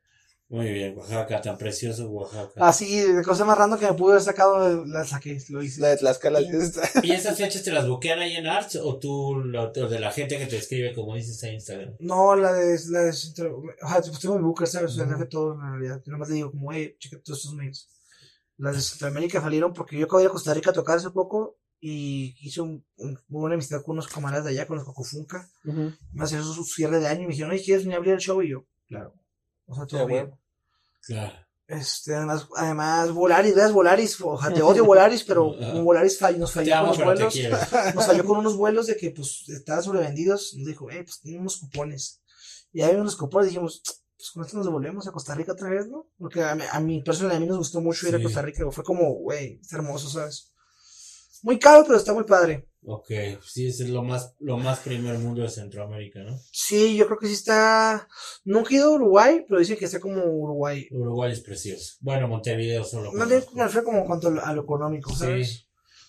Muy bien, Oaxaca, tan precioso Oaxaca. Así, de cosa más random que me pude haber sacado, la saqué, lo hice. La de Tlaxcala. ¿Y esas fechas te las buquean ahí en Arts o tú, lo, o de la gente que te escribe, como dices en Instagram? No, la de, la de o sea, pues tengo mi booker, ¿sabes? O sea, todo en realidad. Yo nomás le digo como, hey, checa todos estos mails. Las de Centroamérica salieron porque yo acabo de ir a Costa Rica a tocar hace poco y hice un, un- muy buena amistad con unos camaradas de allá, con los Cocofunca. Me hicieron su cierre de año y me dijeron, oye, ¿quieres venir a abrir el show? Y yo, claro. O sea, todo bien. bueno. Claro. Este, además, además, Volaris, ¿ves? Volaris, o sea, te odio Volaris, pero Ajá. un Volaris falló, nos Te falló con amo, te vuelos. Nos falló con unos vuelos de que, pues, estaban sobrevendidos. Nos dijo, eh, pues, tenemos cupones. Y ahí vimos los cupones y dijimos, pues, con esto nos devolvemos a Costa Rica otra vez, ¿no? Porque a mí, a mí personalmente, a mí nos gustó mucho ir a. Costa Rica. Fue como, güey, está hermoso, ¿sabes? Muy caro, pero está muy padre. Ok, sí, ese es lo más, lo más primer mundo de Centroamérica, ¿no? Sí, yo creo que sí está. Nunca he ido a Uruguay, pero dicen que está como Uruguay. Uruguay es precioso. Bueno, Montevideo solo. No me refiero como en cuanto a lo, a lo económico, ¿sabes? Sí.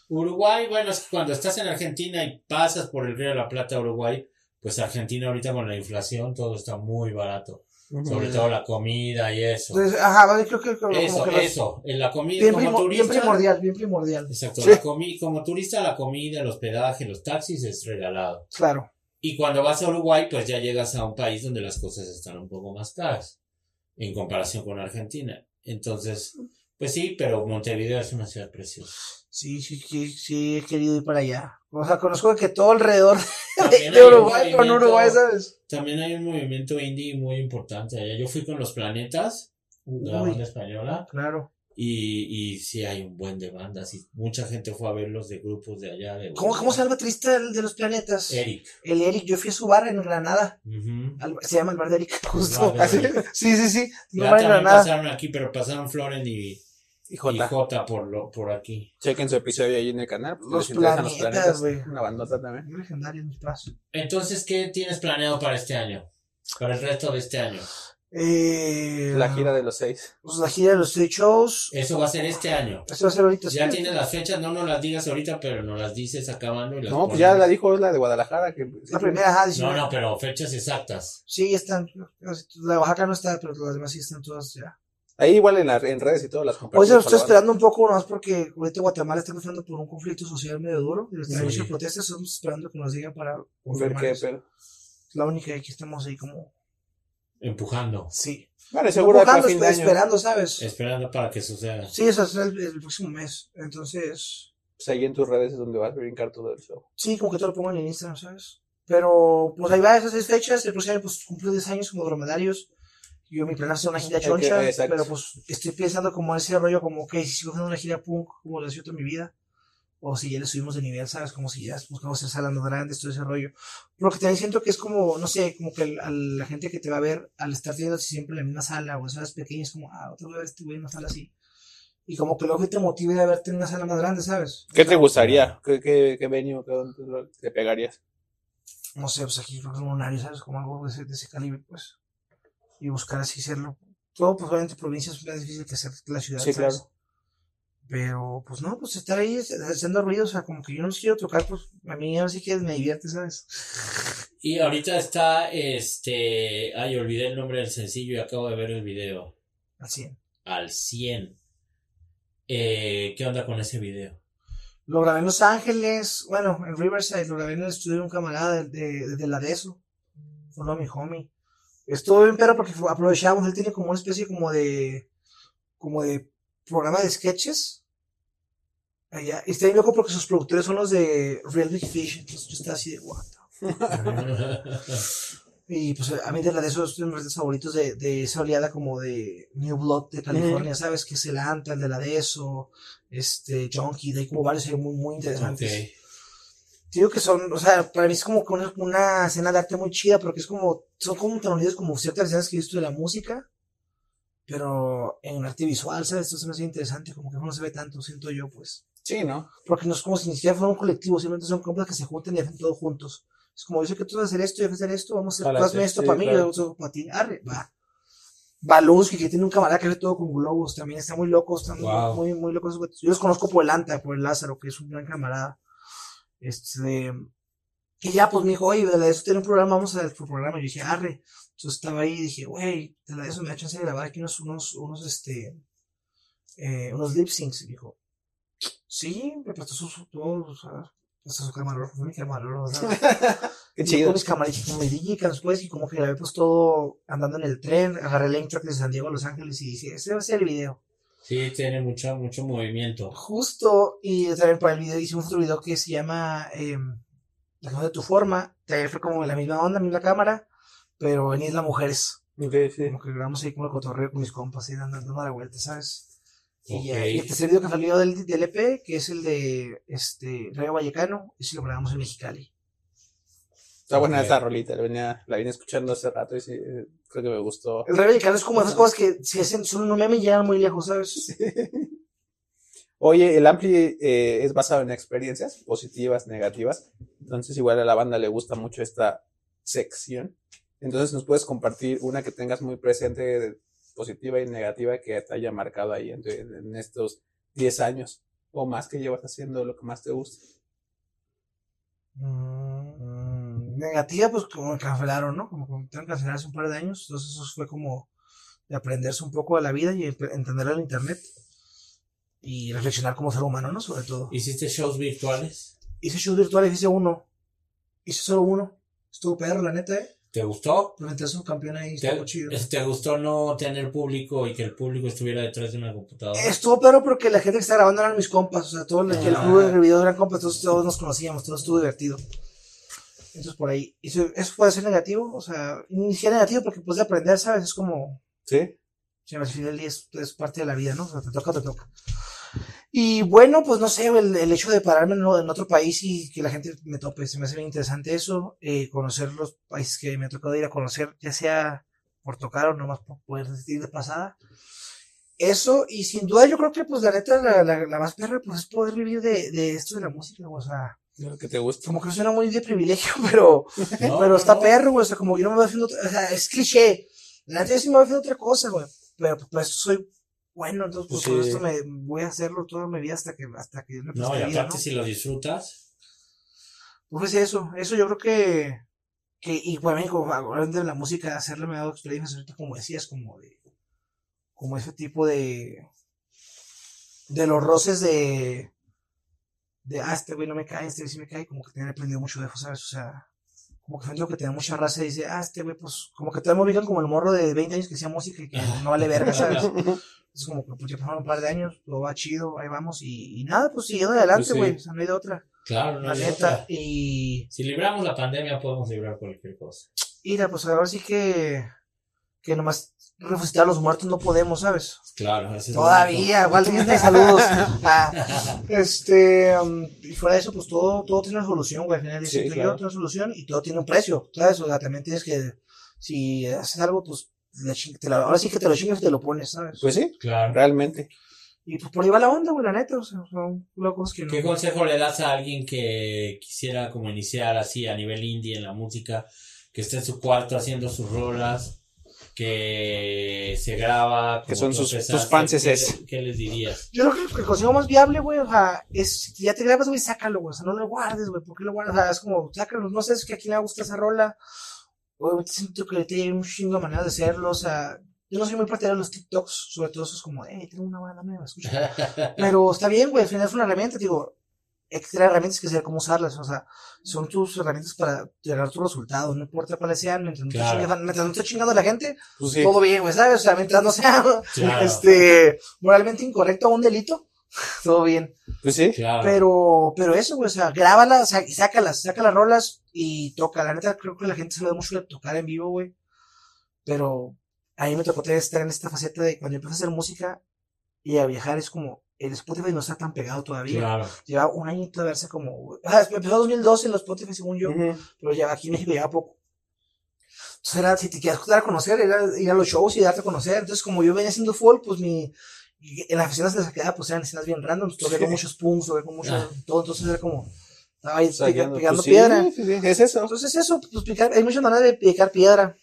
Uruguay, bueno, es que cuando estás en Argentina y pasas por el Río de la Plata a Uruguay, pues Argentina ahorita con la inflación todo está muy barato. Sobre todo la comida y eso. Entonces, ajá, vale, creo que como Eso, los- eso. En la comida bien, como primo- bien turista. primordial, bien primordial. Exacto. Sí. la comi- como turista, la comida, el hospedaje, los taxis es regalado. Claro. Y cuando vas a Uruguay, pues ya llegas a un país donde las cosas están un poco más caras en comparación con Argentina. Entonces, pues sí, pero Montevideo es una ciudad preciosa. Sí, sí, sí, sí, he querido ir para allá. O sea, conozco que todo alrededor de, Uruguay, con Uruguay, ¿sabes? También hay un movimiento indie muy importante allá. Yo fui con los planetas, de la Uy, banda española, claro. y, y sí hay un buen de bandas. Y mucha gente fue a verlos de grupos de allá. De ¿Cómo, cómo se llama el baterista del- de los planetas? Eric. El Eric, yo fui a su bar en Granada. Al- se llama el bar de Eric, justo. bar de Así- Eric. Sí, sí, sí. Un Ya bar en también Granada. pasaron aquí, pero pasaron Floren y, Y y J. Jota por, lo, por aquí. Chequen su episodio ahí en el canal. porque Los interesan los planetas, planetas. güey. Una bandota también. Muy legendario. Entonces, ¿qué tienes planeado para este año? Para el resto de este año. Eh, La gira de los seis. Pues la gira de los street shows. Eso va a ser este año. Esto va a ser ahorita. Ya sí. tienes las fechas, no nos las digas ahorita, pero nos las dices acabando. Y las No, pues ya la dijo, es la de Guadalajara. Que, La primera, ajá, No, 19. no, pero fechas exactas. Sí, están. La de Oaxaca no está, pero las demás sí están todas ya. Ahí igual en, la- en redes y todas las Hoy se lo estoy esperando un poco más porque ahorita Guatemala está pasando por un conflicto social medio duro. Y Sí. hay muchas protestas. Estamos esperando que nos digan para Ver qué eso. pedo. La única que estamos ahí como. Empujando. Sí. Vale, seguro Empujando, fin de año. esperando, ¿sabes? Esperando para que suceda. Sí, eso es el, el próximo mes. Entonces. Pues ahí en tus redes es donde vas a brincar todo el show. Sí, como que todo lo pongo en el Instagram, ¿sabes? Pero, pues ahí va esas seis fechas. El próximo año, pues cumplo 10 años como dromedarios. Yo mi plan es hacer una gira que- choncha, exacto. pero pues estoy pensando como ese rollo, como que si sigo haciendo una gira punk, como lo hecho toda mi vida, o si ya le subimos de nivel, ¿sabes? Como si ya buscamos hacer salas más grandes, todo ese rollo. Porque también siento que es como, no sé, como que el- a la gente que te va a ver, al estar teniendo siempre la misma sala, o en salas pequeñas, como, ah, otra vez este güey en una sala así. Y como que luego te motive a verte en una sala más grande, ¿sabes? ¿Qué te gustaría? ¿Qué, qué, qué venue qué dónde lo- te pegarías? no sé, pues aquí creo que es un área, ¿sabes? Como algo de ese, de ese calibre, pues. Y buscar así hacerlo. Todo, pues obviamente provincias es más difícil que hacer la ciudad. Sí, ¿sabes? claro. Pero, pues no, pues estar ahí haciendo ruido, o sea, como que yo no los quiero tocar, pues a mí ahora sí que me divierte, ¿sabes? Y ahorita está, este, ay, olvidé el nombre del sencillo y acabo de ver el video. Así. Al 100. Eh, ¿Qué onda con ese video? Lo grabé en Los Ángeles, bueno, en Riverside, lo grabé en el estudio de un camarada de, de, de la DESO. Fue uno de mi homie. Estuvo bien, pero porque aprovechamos, él tiene como una especie como de, como de programa de sketches. Allá. Y está bien loco porque sus productores son los de Real Big Fish, entonces yo estaba así de, the Y pues a mí de la de esos son mis favoritos de, de esa oleada como de New Blood de California, ¿sabes? Que es el Anta, el de la de eso, este, Junkie, de ahí como varios muy, muy interesantes. Ok. Digo que son, o sea, para mí es como que una, una escena de arte muy chida, porque es como, son como tan unidos como ciertas escenas que he visto de la música, pero en arte visual, ¿sabes? Esto se me hace interesante, como que no se ve tanto, siento yo, pues. Sí, ¿no? Porque no es como si ni siquiera fuera un colectivo, simplemente son compas que se juntan y hacen todo juntos. Es como, yo sé que tú vas a hacer esto, yo voy a hacer esto, vamos a hacer, tú hazme esto sí, para mí, claro. yo hago para ti, arre, va. Balusky, que tiene un camarada que hace todo con globos, también está muy loco, está muy- Wow. muy, muy loco. esos güeyes. Yo los conozco por el Anta, por el Lázaro, que es un gran camarada. Este, que ya, pues me dijo, oye, de la de eso tiene un programa, vamos a ver tu programa. Y yo dije, arre. Entonces estaba ahí y dije, güey, de la eso me da chance de grabar aquí unos, unos, unos, este, eh, unos lip syncs. Y dijo, sí, me prestó su, todo, o sea, prestó su camarógrafo, fue mi camarógrafo. Qué Y chido. Con mis camaritas, digicams, pues, y como que grabé pues todo andando en el tren, agarré el intro de San Diego a Los Ángeles y dije, ese va a ser el video. Sí, tiene mucho, mucho movimiento. Justo, y también para el video hicimos otro video que se llama eh, La canción de tu forma, también fue como la misma onda, misma cámara, pero en Isla Mujeres, Ok, sí. como que grabamos ahí como el cotorreo con mis compas, y dando, dando la vuelta, ¿sabes? Y, ya, Ok. y este es el video que salió del, del EP, que es el de este Rayo Vallecano, y si lo grabamos en Mexicali. Está buena Ok. esa rolita, la, venía, la vine escuchando hace rato y sí, eh, creo que me gustó. El Rayo Vallecano es como esas cosas que si hacen son un meme y llegan muy lejos, ¿sabes? Oye, el Ampli eh, es basado en experiencias positivas, negativas. Entonces, igual a la banda le gusta mucho esta sección. Entonces, nos puedes compartir una que tengas muy presente, de- positiva y negativa, que te haya marcado ahí en, en estos 10 años o más que llevas haciendo lo que más te gusta. Mm, negativa, pues como me cancelaron, ¿no? Como tuvieron que cancelar hace un par de años. Entonces eso fue como de aprenderse un poco de la vida y ent- entender el internet. Y reflexionar como ser humano, ¿no? Sobre todo. ¿Hiciste shows virtuales? Hice shows virtuales, hice uno. Hice solo uno. Estuvo perro, la neta, ¿eh? ¿Te gustó? Me metí a un campeón ahí, ¿Te, estuvo chido. ¿Te gustó no tener público y que el público estuviera detrás de una computadora? Estuvo perro porque la gente que está grabando eran mis compas. O sea, todo el, Ah. club de video eran compas, todos, todos nos conocíamos, todo estuvo divertido. Entonces por ahí. Eso, eso puede ser negativo. O sea, ni siquiera negativo porque puedes aprender, ¿sabes? Es como. ¿Sí? Sí, al final es, es parte de la vida, ¿no? O sea, te toca, te toca. Y bueno, pues no sé, el, el hecho de pararme en, en otro país y que la gente me tope, se me hace bien interesante eso, eh, conocer los países que me ha tocado ir a conocer, ya sea por tocar o nomás por poder decir de pasada. Eso, y sin duda yo creo que pues la neta, la, la, la más perra, pues es poder vivir de, de esto de la música, o sea, Lo que te gusta. como que suena muy de privilegio, pero, No, pero está no. perro, güey. O sea, como yo no me voy haciendo otra, o sea, es cliché. Yo sí me voy haciendo otra cosa, güey. Pero pues esto soy bueno, entonces pues Sí. por esto me voy a hacerlo toda mi vida hasta que, hasta que No, y vida, aparte ¿no? si lo disfrutas, Pues eso, eso yo creo que, que y como hablando de la música, hacerle me ha dado experiencias como decías, como de, como ese tipo de, de los roces de, de, ah, este güey no me cae, este güey sí me cae, como que han aprendido mucho de eso, ¿sabes? O sea, como que siento que tiene mucha raza y dice, ah, este güey, pues, como que todavía me ubican como el morro de 20 años que hacía música y que no vale verga, ¿sabes? Es como que, pues, ya pasaron un par de años, todo va chido, ahí vamos, y, y nada, pues, siguiendo adelante, Pues sí. güey, o sea, no hay de otra, claro, no la hay neta, otra. y... Si libramos la pandemia podemos librar cualquier cosa. Mira, pues ahora sí que, que nomás resucitar a los muertos no podemos, ¿sabes? Claro, ese es lo Todavía, igual tienes saludos. Ah, este, um, y fuera de eso, pues todo, todo tiene una solución, güey. Al final Sí, siento claro. yo, tiene una solución y todo tiene un precio, ¿sabes? O sea, también tienes que, si haces algo, pues, te la- ahora sí que te lo chingas y te lo pones, ¿sabes? Pues sí, Claro. realmente. y pues por ahí va la onda, güey, la neta, o sea, son locos que no. ¿Qué consejo le das a alguien que quisiera como iniciar así a nivel indie en la música, que esté en su cuarto haciendo sus rolas, que se graba, Que son sus- tus fanses ¿qué, es. qué les dirías? Yo creo que el consejo más viable, güey, o sea, es, si ya te grabas, güey, sácalo, güey, o sea, no lo guardes, güey, ¿por qué lo guardas? O sea, es como, sácalo, no sé, es que a quién le gusta esa rola, obviamente siento que tiene un chingo de maneras de hacerlo, o sea, yo no soy muy partidario de los TikToks, sobre todo eso es como, eh, tengo una banda nueva, escucha. Pero está bien, güey, al final es una herramienta, digo, tener herramientas que saber cómo usarlas, o sea, son tus herramientas para llegar a tus resultados, no importa cuáles sean, mientras no, estés Claro. chingando, mientras no estés chingando a la gente, Pues sí. todo bien, güey, ¿sabes? O sea, mientras no sea, Claro. este, moralmente incorrecto o un delito, todo bien. Pues sí. Claro. Pero, pero eso, güey, o sea, grábalas, sácalas, saca las rolas y toca. La neta, creo que la gente se ve mucho de tocar en vivo, güey. Pero a mí me tocó tener- estar en esta faceta de cuando empecé a hacer música y a viajar, es como, el Spotify no está tan pegado todavía. Claro. Lleva un añito de verse como, sea, empezó en 2012 en los Spotify, según yo, Ujú. pero ya aquí en México lleva poco. Entonces era, si te quieres dar a conocer, era ir a los shows y darte a conocer. Entonces, como yo venía haciendo folk, pues mi, en las escenas de la quedaba, pues eran escenas bien random, toqué con muchos punks, toqué con mucho, Ah. todo, entonces era como, estaba ahí O sea, pica- ya no- picando pues sí, piedra. sí, sí, es eso. Entonces eso, pues picar, hay muchas maneras de picar piedra.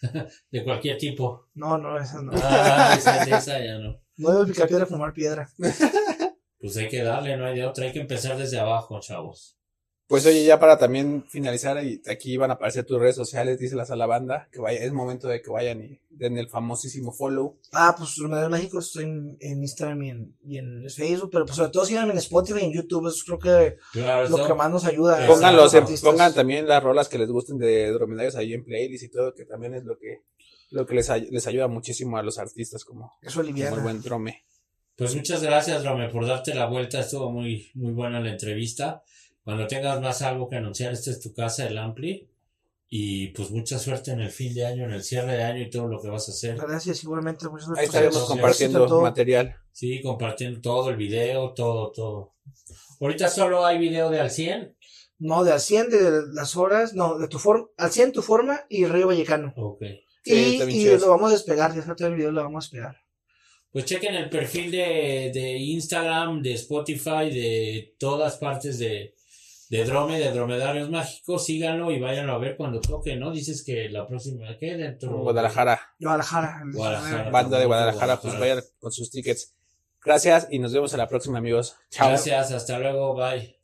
De cualquier tipo. No, no, esas no. Ah, esa, esa ya no. No debo picar piedra, fumar piedra. Pues hay que darle, no hay de otra. Hay que empezar desde abajo, chavos. Pues oye, ya para también finalizar, y aquí van a aparecer tus redes sociales, díselas a la banda, que vaya, es momento de que vayan y den el famosísimo follow. Ah, pues Dromedario Mágico estoy en, en Instagram y en, y en Facebook, pero pues sobre todo síganme en Spotify y en YouTube, eso creo que Claro, lo eso- que más nos ayuda. Pónganlos, pongan también las rolas que les gusten de dromedarios ahí en playlist y todo, que también es lo que, lo que les, les ayuda muchísimo a los artistas como, Eso como el buen drome. Pues muchas gracias, Rome, por darte la vuelta. Estuvo muy, muy buena la entrevista. Cuando tengas más algo que anunciar, esta es tu casa, el Ampli. Y pues mucha suerte en el fin de año, en el cierre de año y todo lo que vas a hacer. Gracias, igualmente. Muchas Ahí gracias. estaremos Éxito, compartiendo todo. material. Sí, compartiendo todo el video, todo, todo. Ahorita solo hay video de al 100. No, de al 100 de las horas, no, de tu forma, al 100 tu forma y Río Vallecano. Ok. Sí, y y lo vamos a despegar, ya está todo el video, lo vamos a despegar. Pues chequen el perfil de, de Instagram, de Spotify, de todas partes de, de Drome, de Dromedarios Mágicos. Síganlo y váyanlo a ver cuando toque, ¿no? Dices que la próxima, ¿qué? Dentro de Guadalajara, Guadalajara. Guadalajara. banda de Guadalajara, pues vayan con sus tickets. Gracias y nos vemos en la próxima, amigos. Chao. Gracias, hasta luego, bye.